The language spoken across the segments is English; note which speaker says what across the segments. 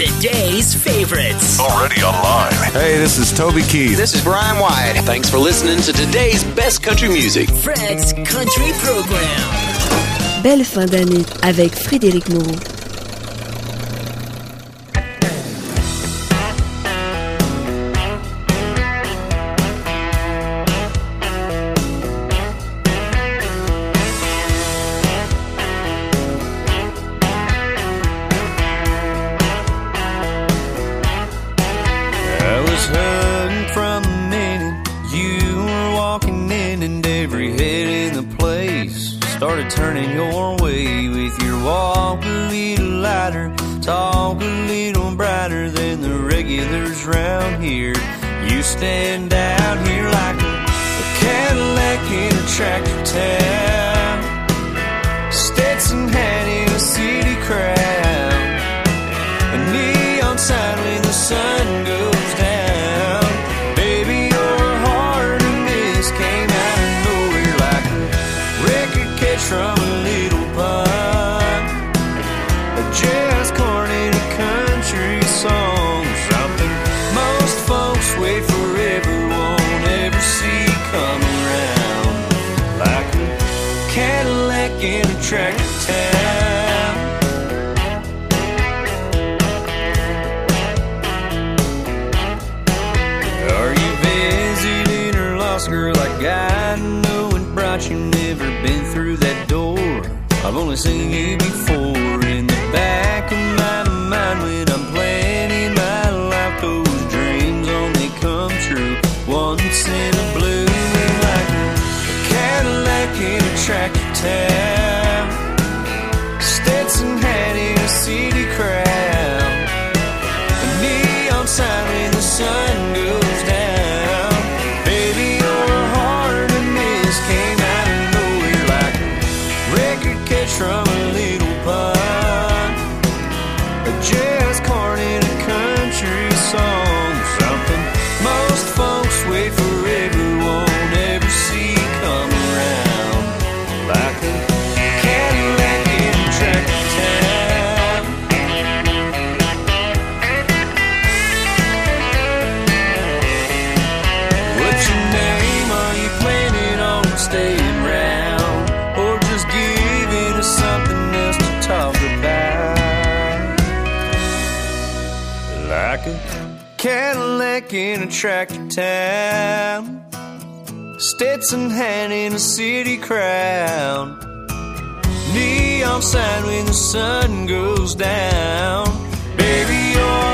Speaker 1: Today's favorites.
Speaker 2: Already online.
Speaker 3: Hey, this is Toby Keith.
Speaker 4: This is Brian White. Thanks for listening to today's best country music.
Speaker 1: Fred's Country Program.
Speaker 5: Belle fin d'année avec Frédéric Moreau.
Speaker 6: Tractor town. Stetson hat in a city crowd. Neon sign when the sun goes down. Baby, your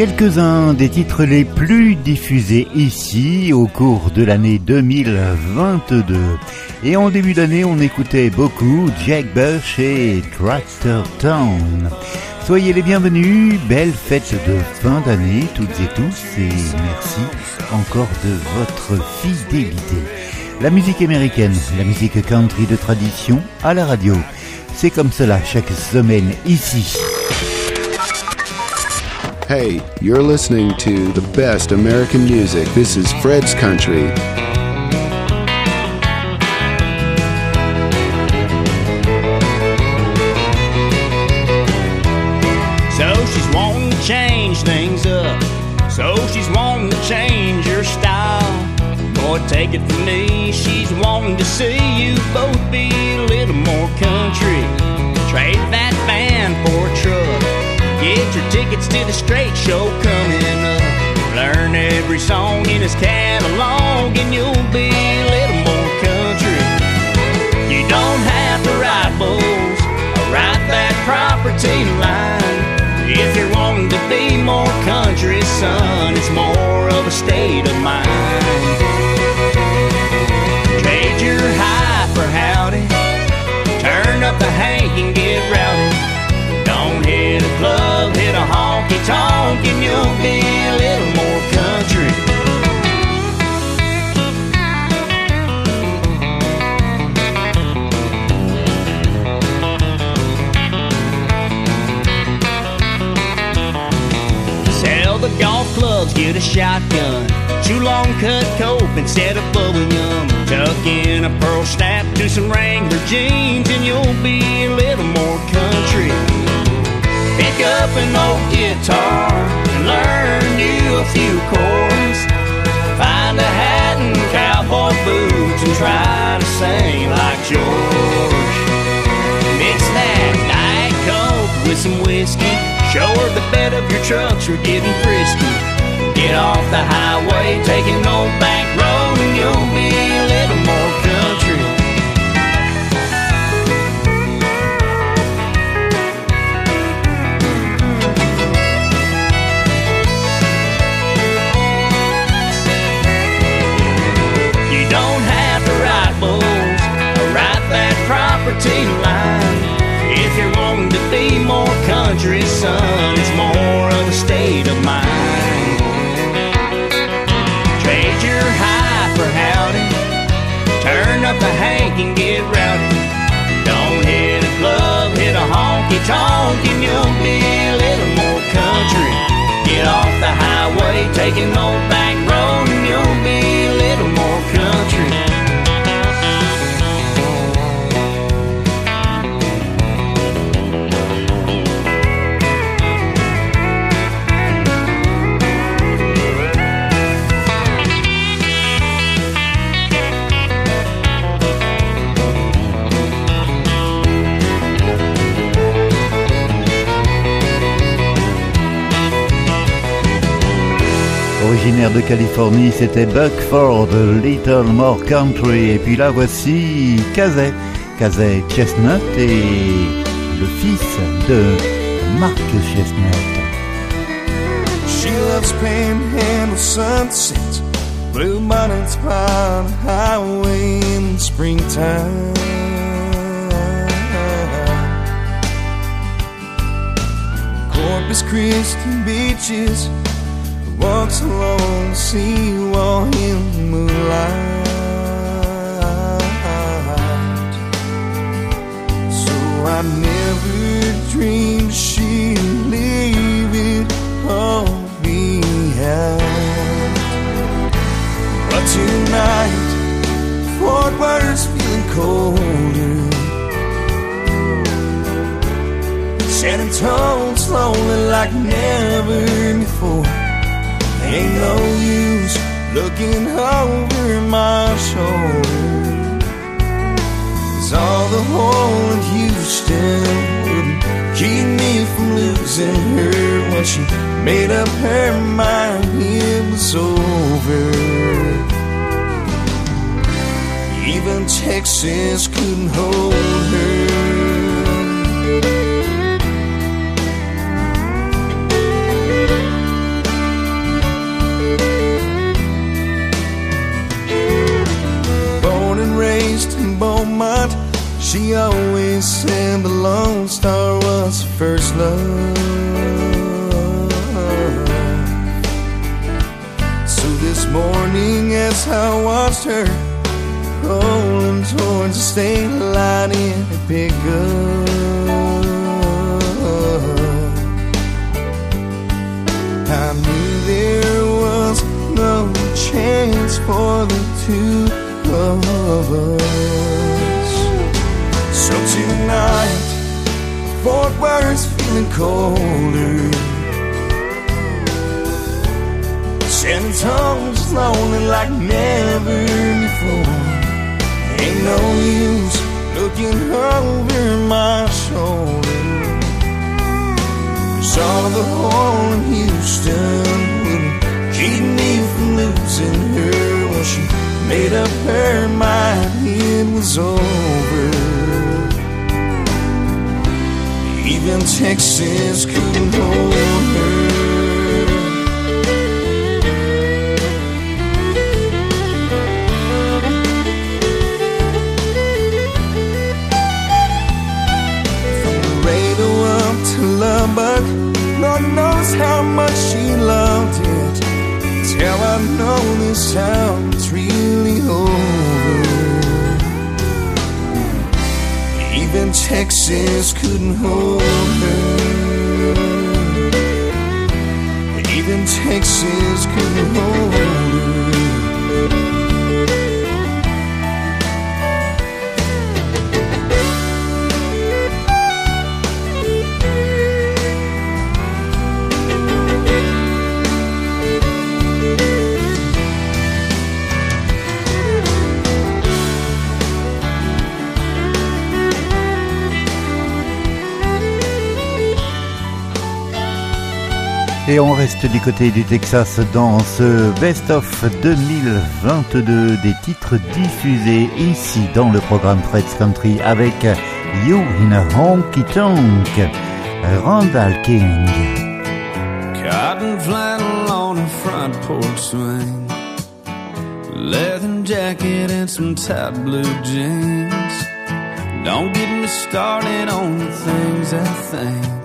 Speaker 7: Quelques-uns des titres les plus diffusés ici au cours de l'année 2022. Et en début d'année, on écoutait beaucoup Jack Bush et Tractor Town. Soyez les bienvenus, belle fête de fin d'année toutes et tous et merci encore de votre fidélité. La musique américaine, la musique country de tradition à la radio. C'est comme cela chaque semaine ici.
Speaker 8: Hey, you're listening to the best American music. This is Fred's Country.
Speaker 9: So she's wanting to change things up. So she's wanting to change your style. Boy, take it from me, she's wanting to see you both be a little more country. Trade that van for a truck. Get your tickets to the Strait show coming up. Learn every song in his catalog, and you'll be a little more country. You don't have to ride bulls or ride that property line. If you're wanting to be more country, son, it's more of a state of mind. Trade your high for howdy. Turn up the hank and get rowdy. talk and you'll be a little more country. Sell the golf clubs, get a shotgun. Chew long cut cope instead of blowing yum. Tuck in a pearl snap to some Wrangler jeans and you'll be a little more country. Pick up an old guitar and learn you a few chords. Find a hat and cowboy boots and try to sing like George. Mix that Diet Coke with some whiskey. Show her the bed of your trucks are getting frisky. Get off the highway, take an old back road, and you'll be property line. If you're wanting to be more country, son, it's more of a state of mind. Trade your high for howdy. Turn up the hank and get rowdy. Don't hit a club, hit a honky tonk, and you'll be a little more country. Get off the highway, take an old back
Speaker 7: Originaire de Californie, c'était Buck Ford, Little More Country. Et puis là, voici Kazay, Kazay Chestnut et le fils de Mark Chestnut.
Speaker 10: She loves panhandle sunsets, blue bonnets the highway in the springtime. Corpus Christi beaches, walks along the seawall in the moonlight. So I never dreamed she'd leave it all behind. But tonight, Fort Worth's feeling colder. San Antonio's lonely like never before. Ain't no use looking over my shoulder. Cause all the whole in Houston wouldn't keep me from losing her when she made up her mind it was over. Even Texas couldn't hold her. She always said the Lone Star was her first love. So this morning, as I watched her rolling towards the state line in a pickup, I knew there was no chance for the two of us. So tonight, Fort Worth's feeling colder. Antonio's lonely like never before. Ain't no use looking over my shoulder. Cause all the whole in Houston wouldn't keep me from losing her when she made up her mind it was over. Even Texas couldn't hold her. From Laredo up to Lubbock, Lord knows how much she loved it. Till I know this it's really over. Even Texas couldn't hold her. Even Texas couldn't hold her.
Speaker 7: Et on reste du côté du Texas dans ce Best of 2022 des titres diffusés ici dans le programme Fred's Country avec You in a Honky Tonk, Randall King.
Speaker 5: Cotton flannel on a front porch swing, leather jacket and some tight blue jeans. Don't get me started on the things I think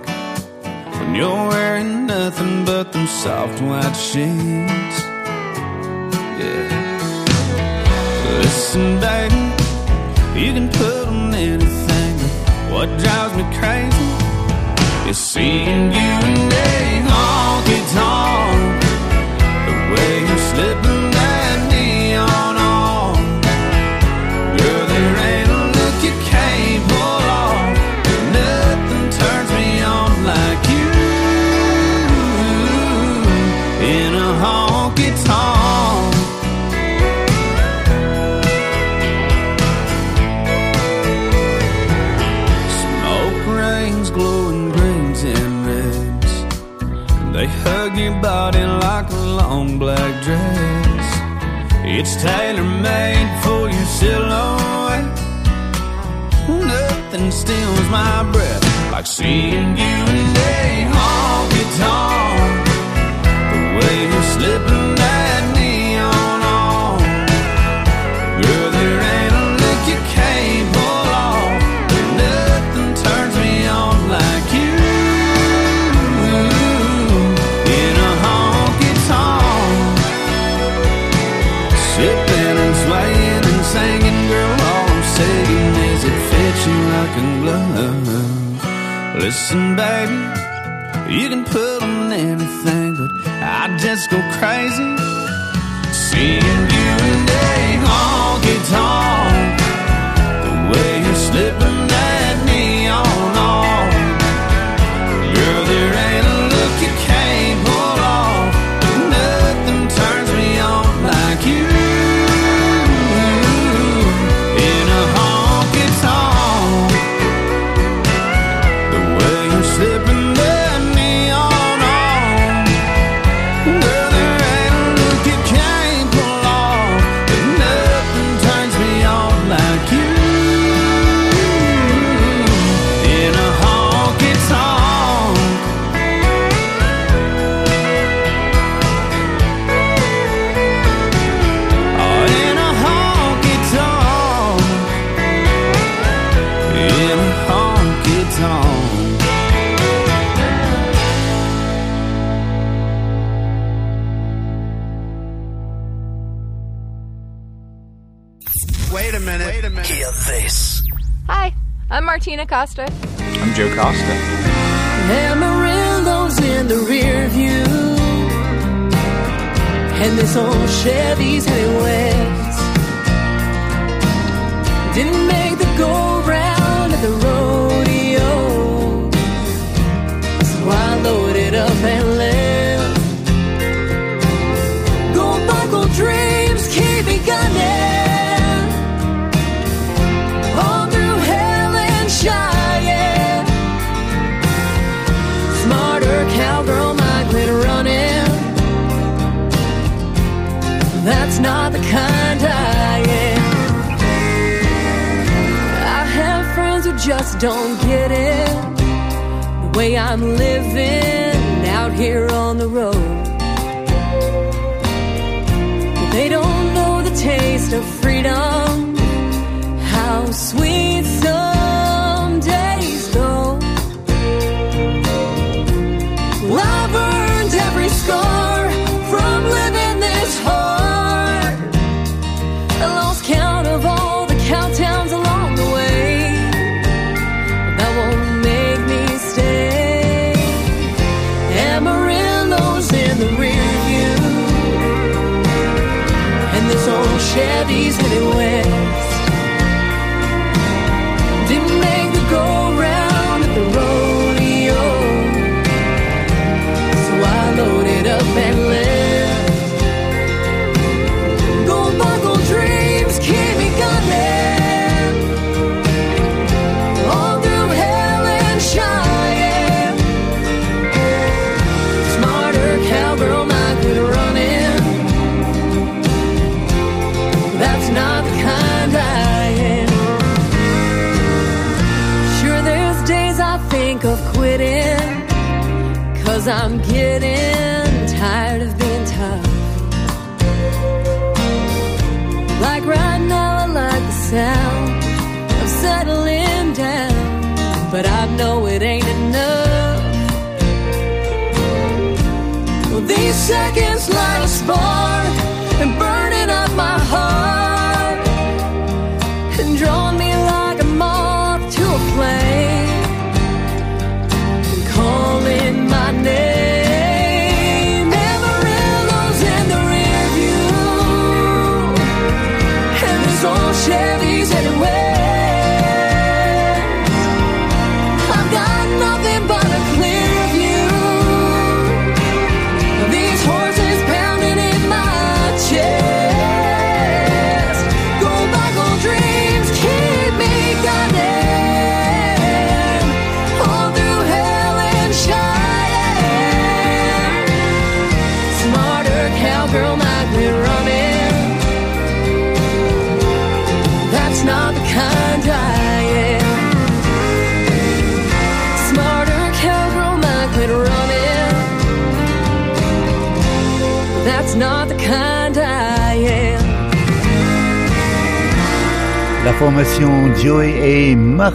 Speaker 5: you're wearing nothing but them soft white sheets. Yeah. Listen, baby, you can put on anything, what drives me crazy is seeing you in a honky tonk. The way you're slipping body like a long black dress. It's tailor made for your silhouette. Nothing steals my breath like seeing you in a honky Listen, baby, you can put on anything, but I just go crazy
Speaker 3: Hi, I'm Martina Costa.
Speaker 11: I'm Joe Costa.
Speaker 12: Amarillo's in the rear view. And this old Chevy's heading west. Didn't make the go not the kind I am. I have friends who just don't get it. The way I'm living out here on the road. They don't know the taste of freedom. How sweet some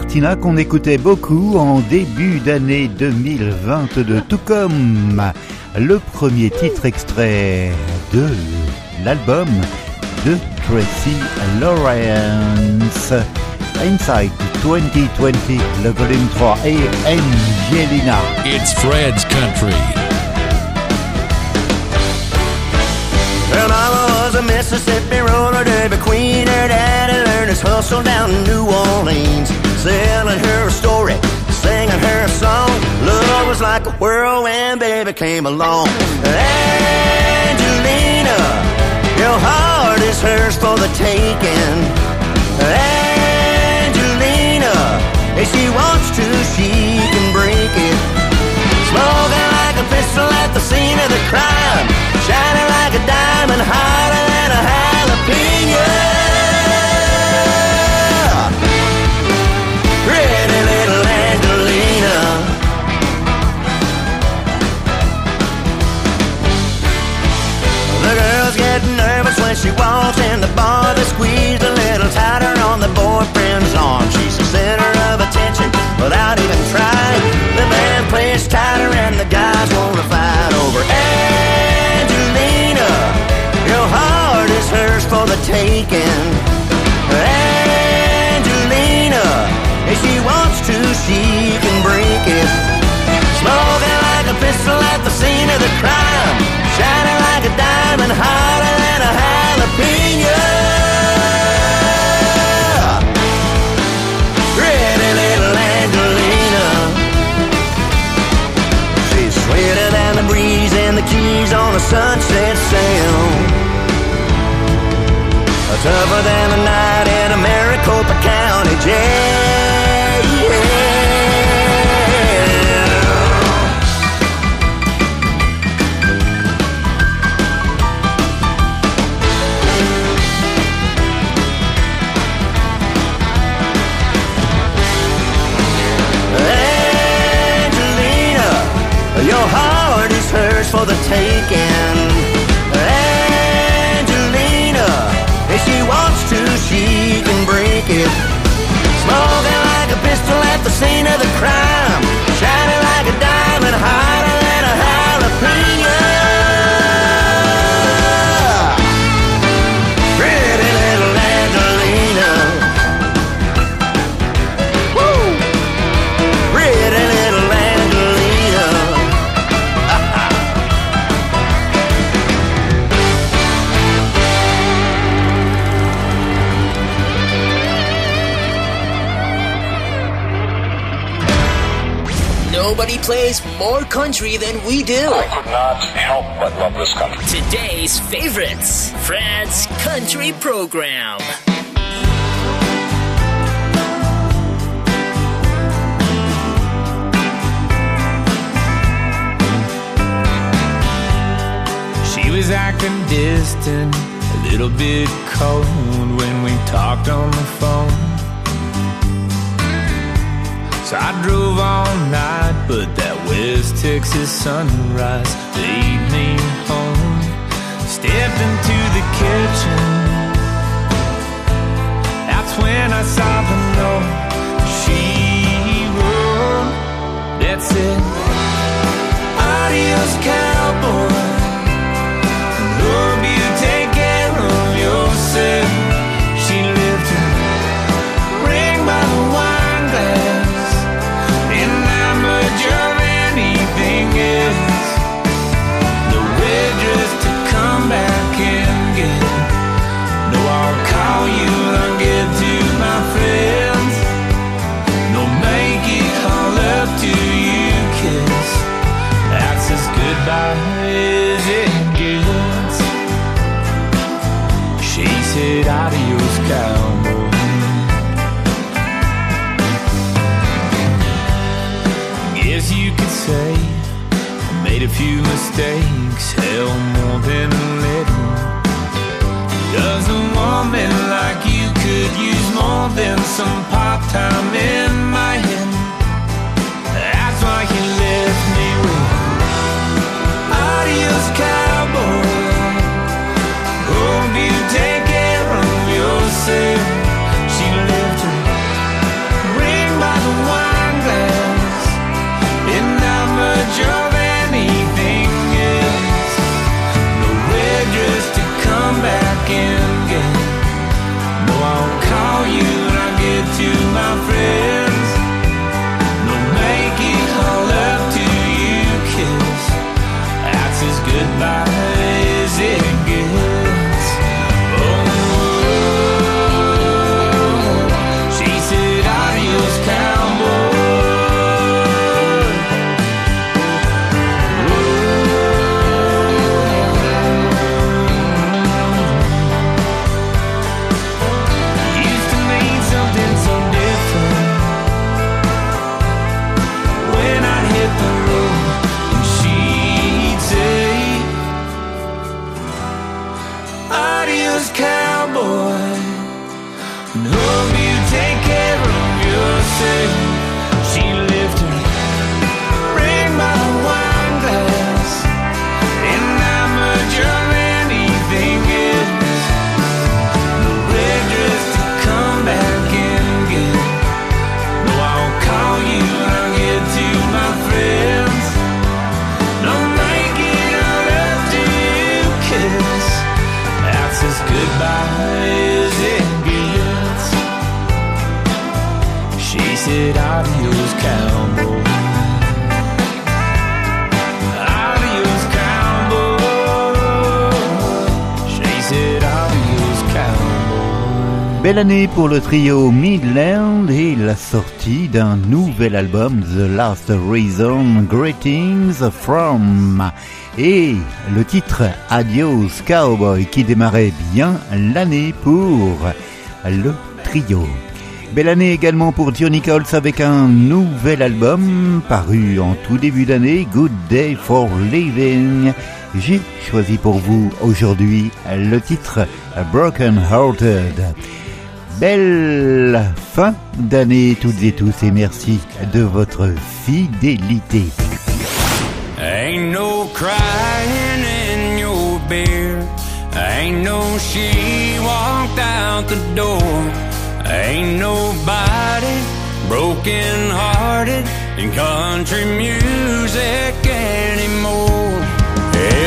Speaker 7: Martina qu'on écoutait beaucoup en début d'année 2022, tout comme le premier titre extrait de l'album de Tracy Lawrence. Inside 2020, le volume 3 et Angelina.
Speaker 13: It's Fred's Country.
Speaker 14: Her mama was a Mississippi roller derby queen. Her daddy learned his hustle down in New Orleans. Selling her a story, singing her a song. Love was like a whirlwind, baby came along. Angelina, your heart is hers for the taking. Angelina, if she wants to, she can break it. Smoking like a pistol at the scene of the crime. Shining like a diamond, hotter than a jalapeno. Get nervous when she walks in the bar. They squeeze a little tighter on the boyfriend's arm. She's the center of attention without even trying. The band plays tighter and the guys wanna fight over Angelina. Your heart is hers for the taking. Angelina, if she wants to, she can break it. Smoking like a pistol at the scene of the crime. Shining like a diamond, hotter than a jalapeno. Pretty little Angelina. She's sweeter than the breeze and the keys on a sunset sail. Tougher than a night in a Maricopa County jail.
Speaker 15: plays more country than we do.
Speaker 16: I could not help but love this country.
Speaker 15: Today's favorites Fred's Country Program.
Speaker 6: She was acting distant, a little bit cold when we talked on the phone.
Speaker 5: So I drove all night but that West Texas sunrise, lead me home, step into the kitchen. That's when I saw the note she wrote. That's it. Adios, cowboy.
Speaker 17: Love. année pour le trio Midland et la sortie d'un nouvel album The Last Reason Greetings From et le titre Adios Cowboy qui démarrait bien l'année pour le trio. Belle année également pour Johnny Nichols avec un nouvel album paru en tout début d'année, Good Day for Living. J'ai choisi pour vous aujourd'hui le titre Broken Hearted belle fin d'année toutes et tous et merci de votre fidélité.
Speaker 5: Ain't no crying in your beer. Ain't no she walked out the door. Ain't nobody broken hearted in country music anymore.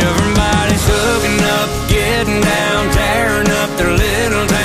Speaker 5: Everybody's hooking up, getting down, tearing up their little town.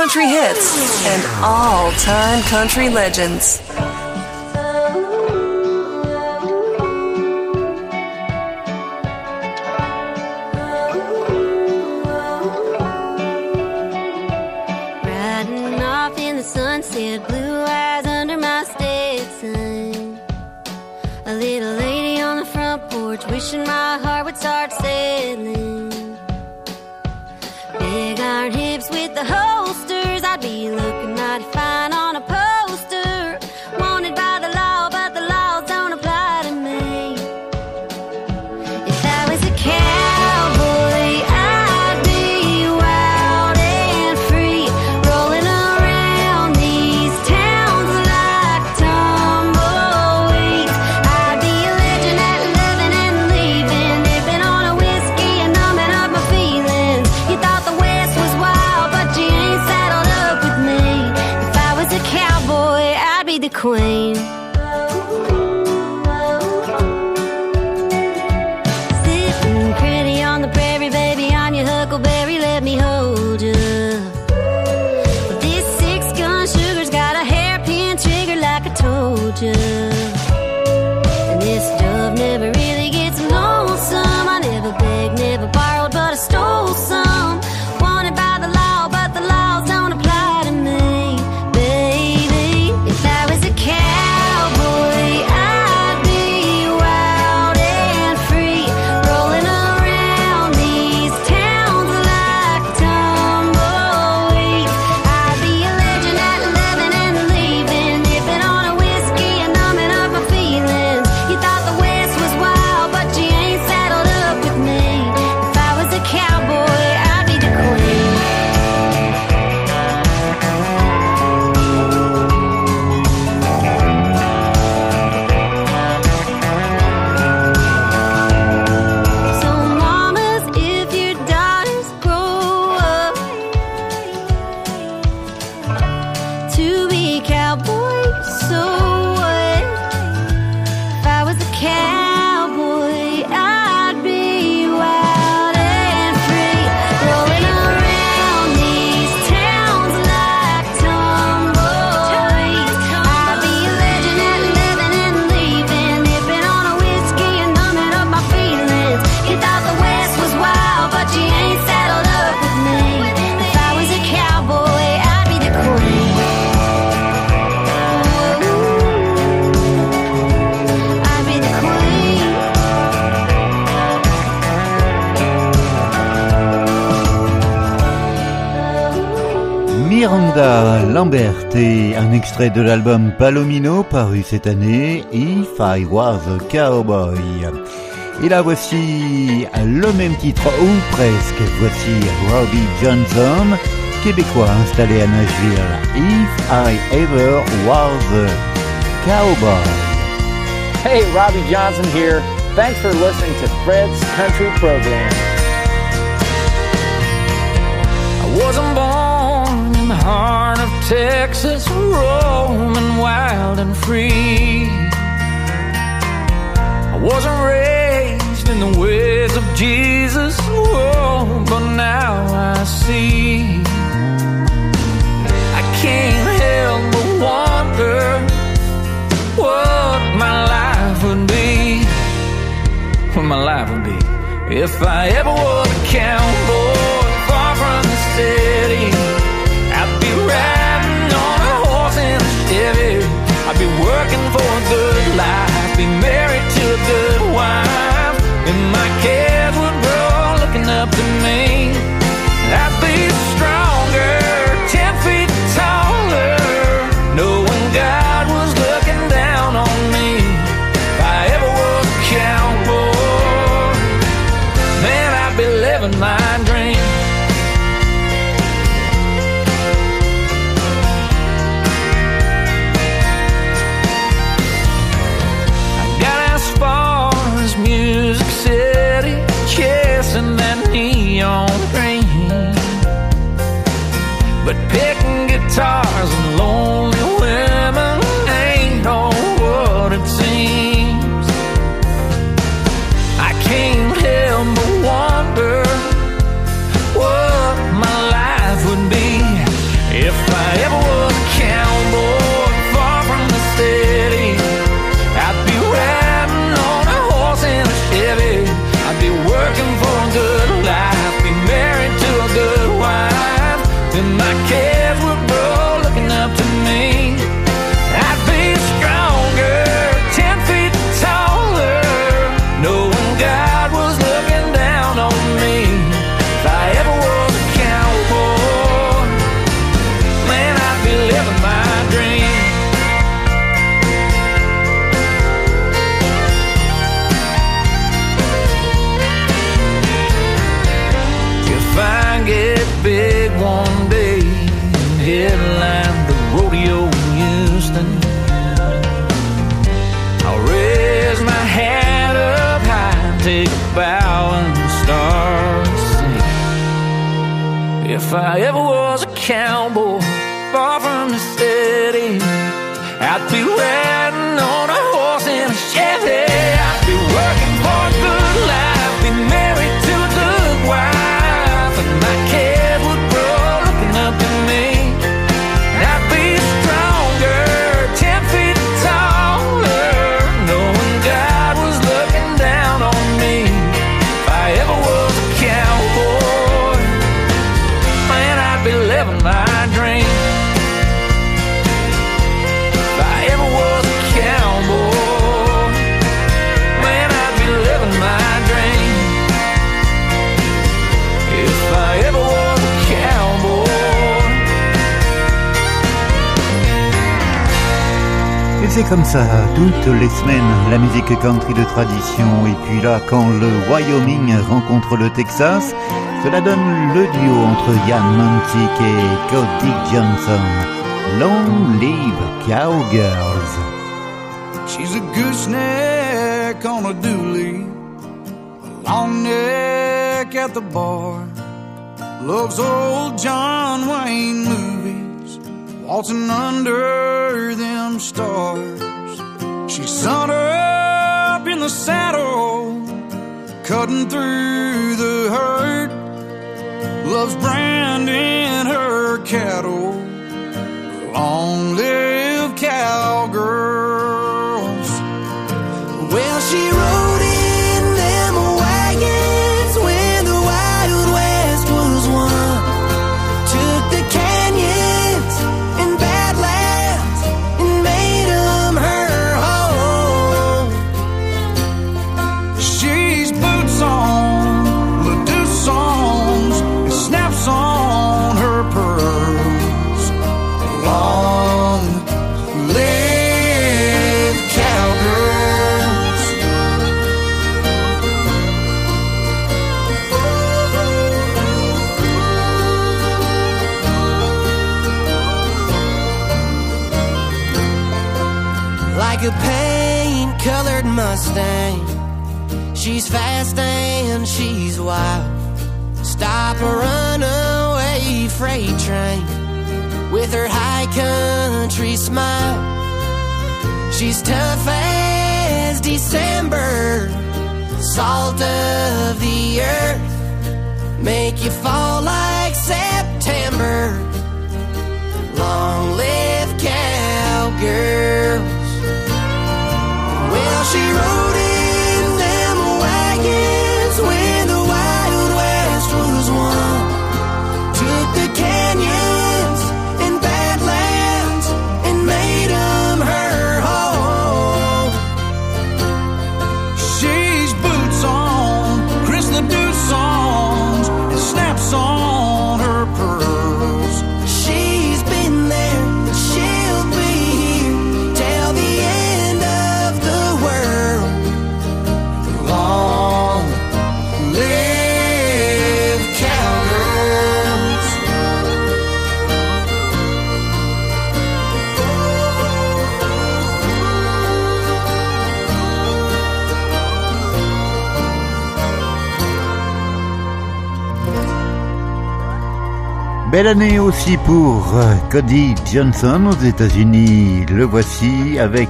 Speaker 18: country
Speaker 19: hits and all time country legends.
Speaker 20: sunset, blue eyes under my. A little lady on the front porch wishing my heart.
Speaker 21: feeling de l'album Palomino paru cette année, If I Was a Cowboy. Et là voici le même titre, ou presque, voici Robbie Johnson, québécois installé à Nashville, If I Ever Was a Cowboy.
Speaker 22: Hey, Robbie Johnson here. Thanks for listening to Fred's Country Program.
Speaker 23: I wasn't born in the heart of Texas. wild and free. I wasn't raised in the ways of Jesus, oh, but now I see. I can't help but wonder what my life would be. What my life would be if I ever was a cowboy far from the city. for a good life, be married to a good wife, and my kids would grow looking up to me.
Speaker 6: I've toutes les semaines la musique country de tradition et puis là quand le Wyoming rencontre le Texas, cela donne le duo entre Yann Montic et Cody Johnson. Long live Cowgirls.
Speaker 2: She's a gooseneck on a dooley, a long neck at the bar. Loves old John Wayne movies, waltzing under them stars. She sat up in the saddle, cutting through the herd. Love's branding her cattle. Long live cowgirl. Wild.
Speaker 10: Stop a runaway freight train with her high country smile. She's tough as December, salt of the earth, make you fall like September. Long live
Speaker 7: Belle année aussi pour euh, Cody Johnson aux États-Unis. Le voici avec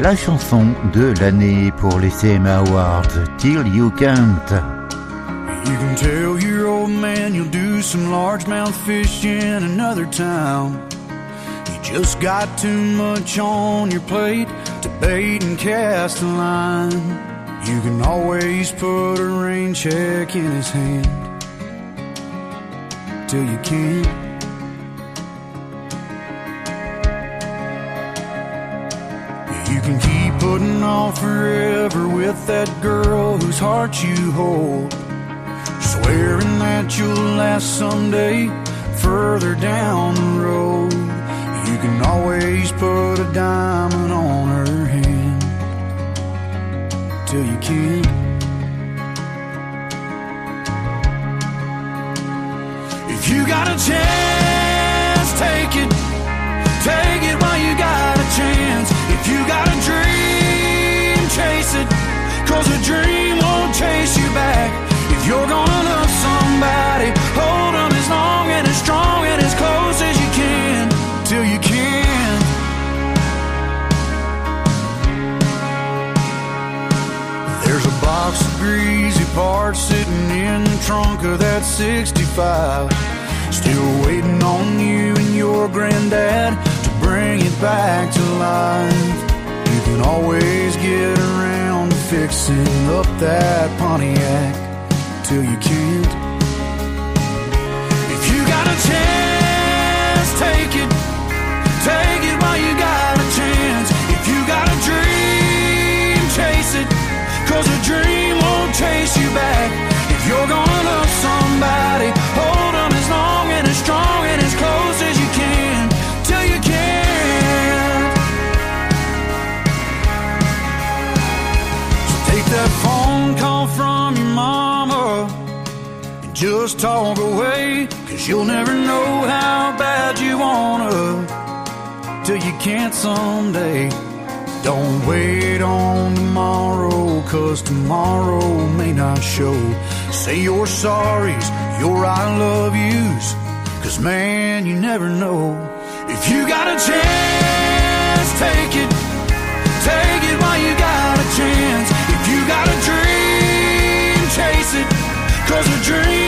Speaker 7: la chanson de l'année pour les CMA Awards, Till You Can't.
Speaker 2: You can tell your old man you'll do some largemouth fish in another town. You just got too much on your plate to bait and cast a line. You can always put a rain check in his hand till you can't. You can keep putting off forever with that girl whose heart you hold. Swearing that you'll last someday further down the road. You can always put a diamond on her hand till you can't. You got a chance, take it. Take it while you got a chance. If you got a dream, chase it. Cause a dream won't chase you back. If you're gonna love somebody, hold them as long and as strong and as close as you can. Till you can. There's a box of greasy parts sitting in the trunk of that 65. Still waiting on you and your granddad to bring it back to life. You can always get around to fixing up that Pontiac till you can't. If you got a chance, take it. Take it while you got a chance. If you got a dream, chase it. Cause a dream won't chase you back. If you're gonna love somebody, just talk away. Cause you'll never know how bad you wanna till you can't someday. Don't wait on tomorrow, cause tomorrow may not show. Say your sorries, your I love yous, cause man, you never know. If you got a chance, take it. Take it while you got a chance. If you got a dream, chase it. Cause a dream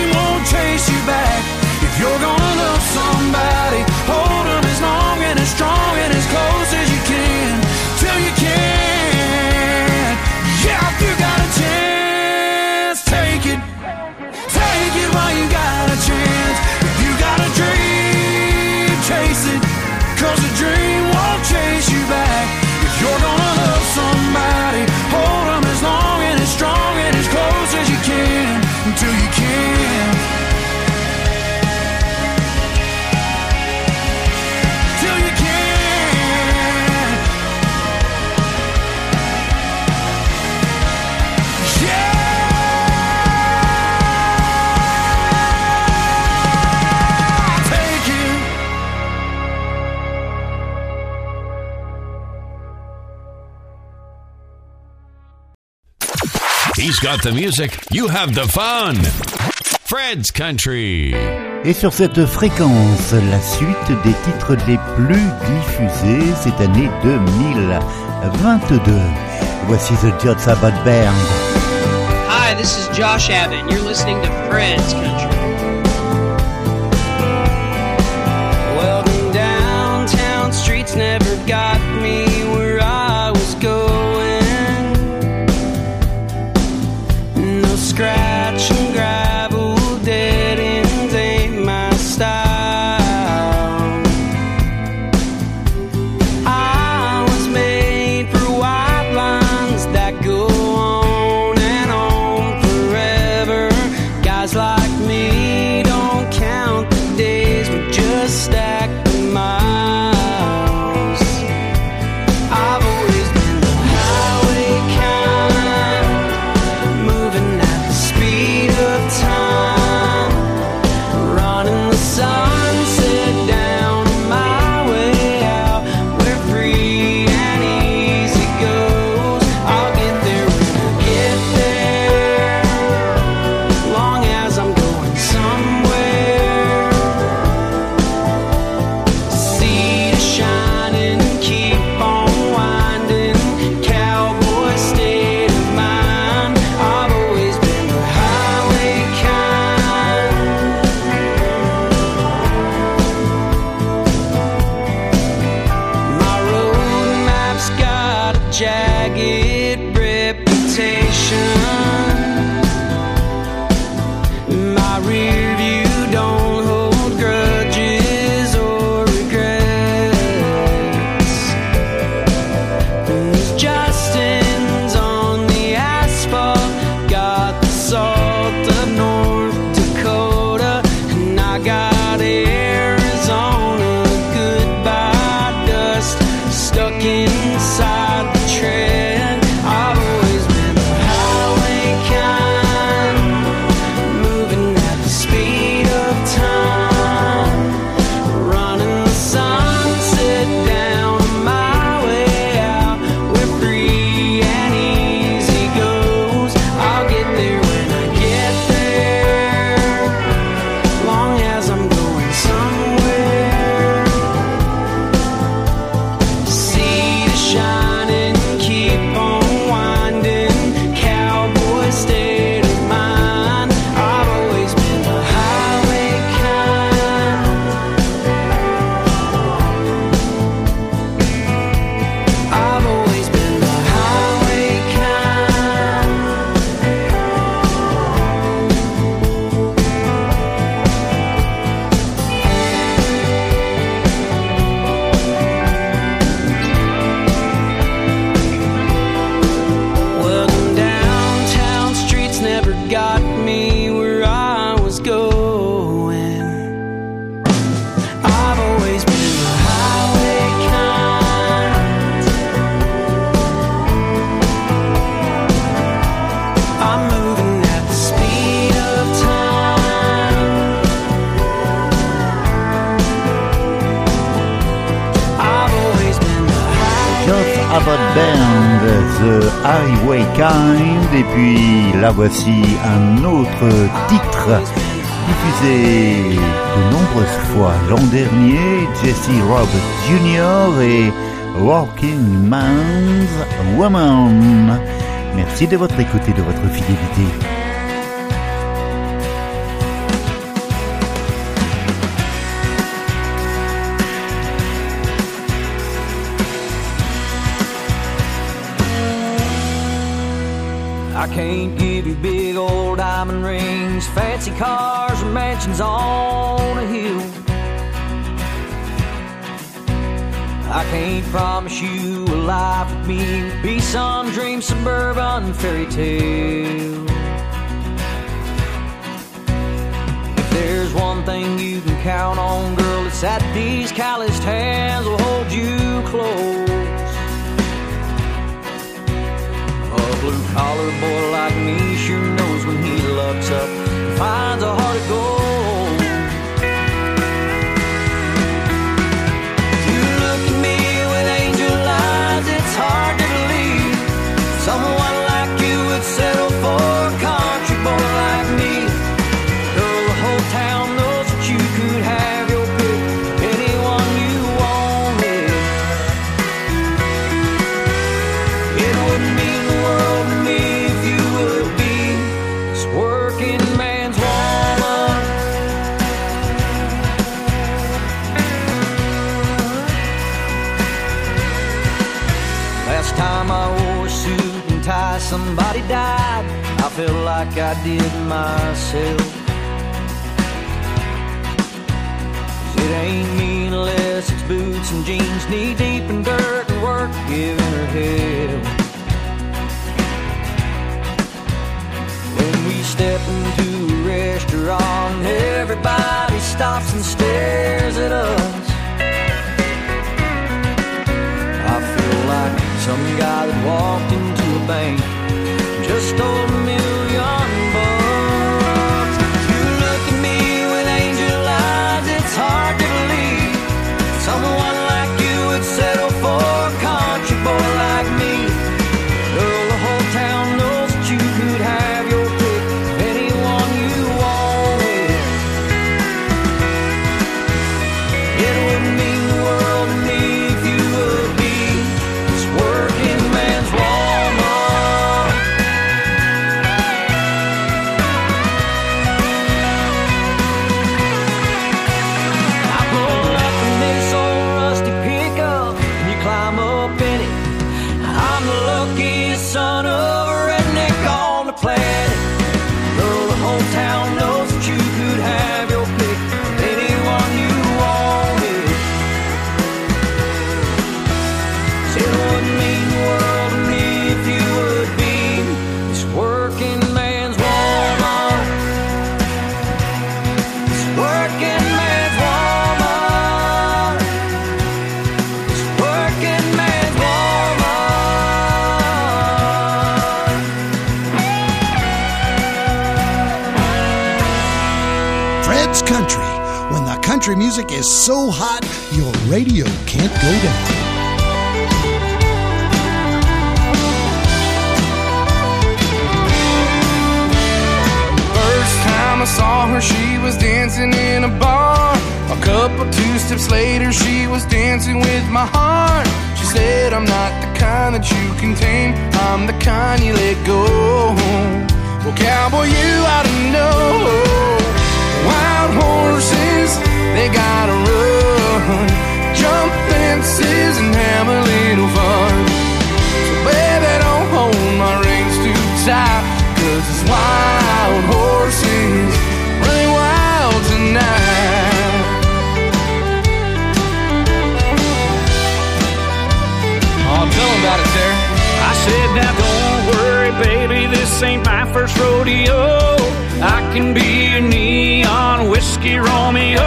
Speaker 13: He's got the music, you have the fun. Fred's Country.
Speaker 7: Et sur cette fréquence, la suite des titres les plus diffusés cette année 2022. Voici The Sabbath Band.
Speaker 24: Hi, this is Josh Abbott. You're listening to Fred's Country.
Speaker 7: Voici un autre titre diffusé de nombreuses fois l'an dernier, Jesse Robert Jr. et Working Man's Woman. Merci de votre écoute et de votre fidélité.
Speaker 6: I can't give you big old diamond rings, fancy cars, or mansions on a hill. I can't promise you a life with me, be some dream suburban fairy tale. If there's one thing you can count on, girl, it's that these calloused hands will hold you close. Blue collar boy like me sure knows when he looks up finds a heart of gold. Like
Speaker 9: I did myself. It ain't mean unless it's boots and jeans, knee deep in dirt and work, giving her hell. When we step into a restaurant, everybody stops and stares at us. I feel like some guy that walked into
Speaker 25: Kind you let go. Well, cowboy, you ought to know. Wild horses, they gotta run, jump fences, and have
Speaker 6: this ain't my first rodeo. I can be a neon whiskey Romeo.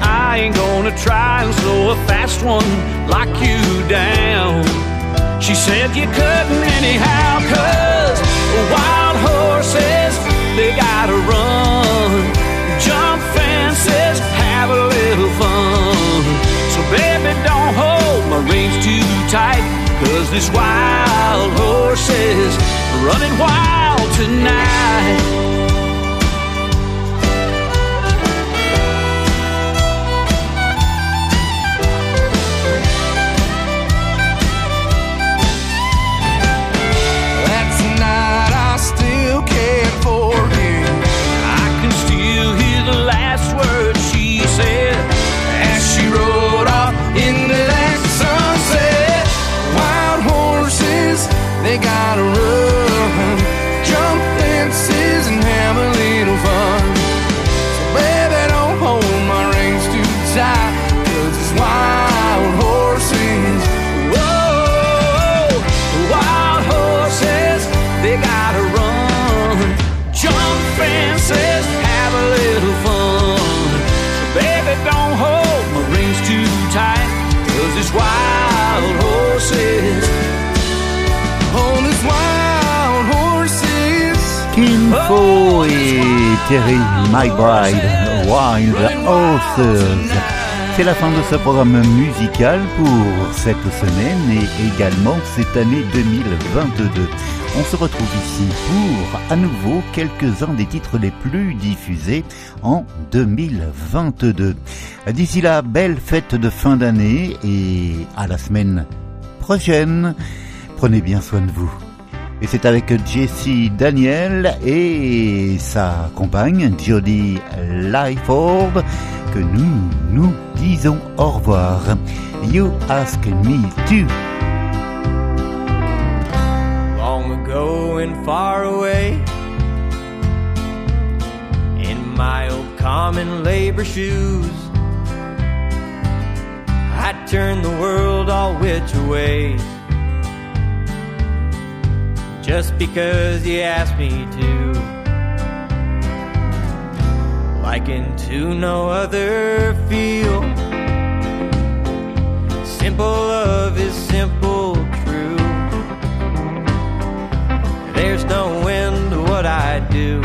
Speaker 6: I ain't gonna try and slow a fast one like you down. She said you couldn't anyhow, cause wild horses, they gotta run. Jump fences, have a little fun. So baby, don't hold my reins too tight, cause this wild horses, running wild tonight.
Speaker 7: Kim Fo et Terry Wild. C'est la fin de ce programme musical pour cette semaine et également cette année 2022. On se retrouve ici pour à nouveau quelques-uns des titres les plus diffusés en 2022. D'ici là, belle fête de fin d'année et à la semaine prochaine. Prenez bien soin de vous. Et c'est avec Jessie Daniel et sa compagne Jodie Lyford que nous nous disons au revoir. You ask me to.
Speaker 9: Long ago,
Speaker 26: going far away. In my old common labor shoes, I turn the world all which ways. just because you asked me to. Likened to no other feel. Simple love is simple, true. There's no end to what I do.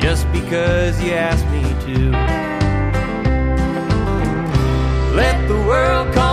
Speaker 26: Just because you asked me to. Let the world come.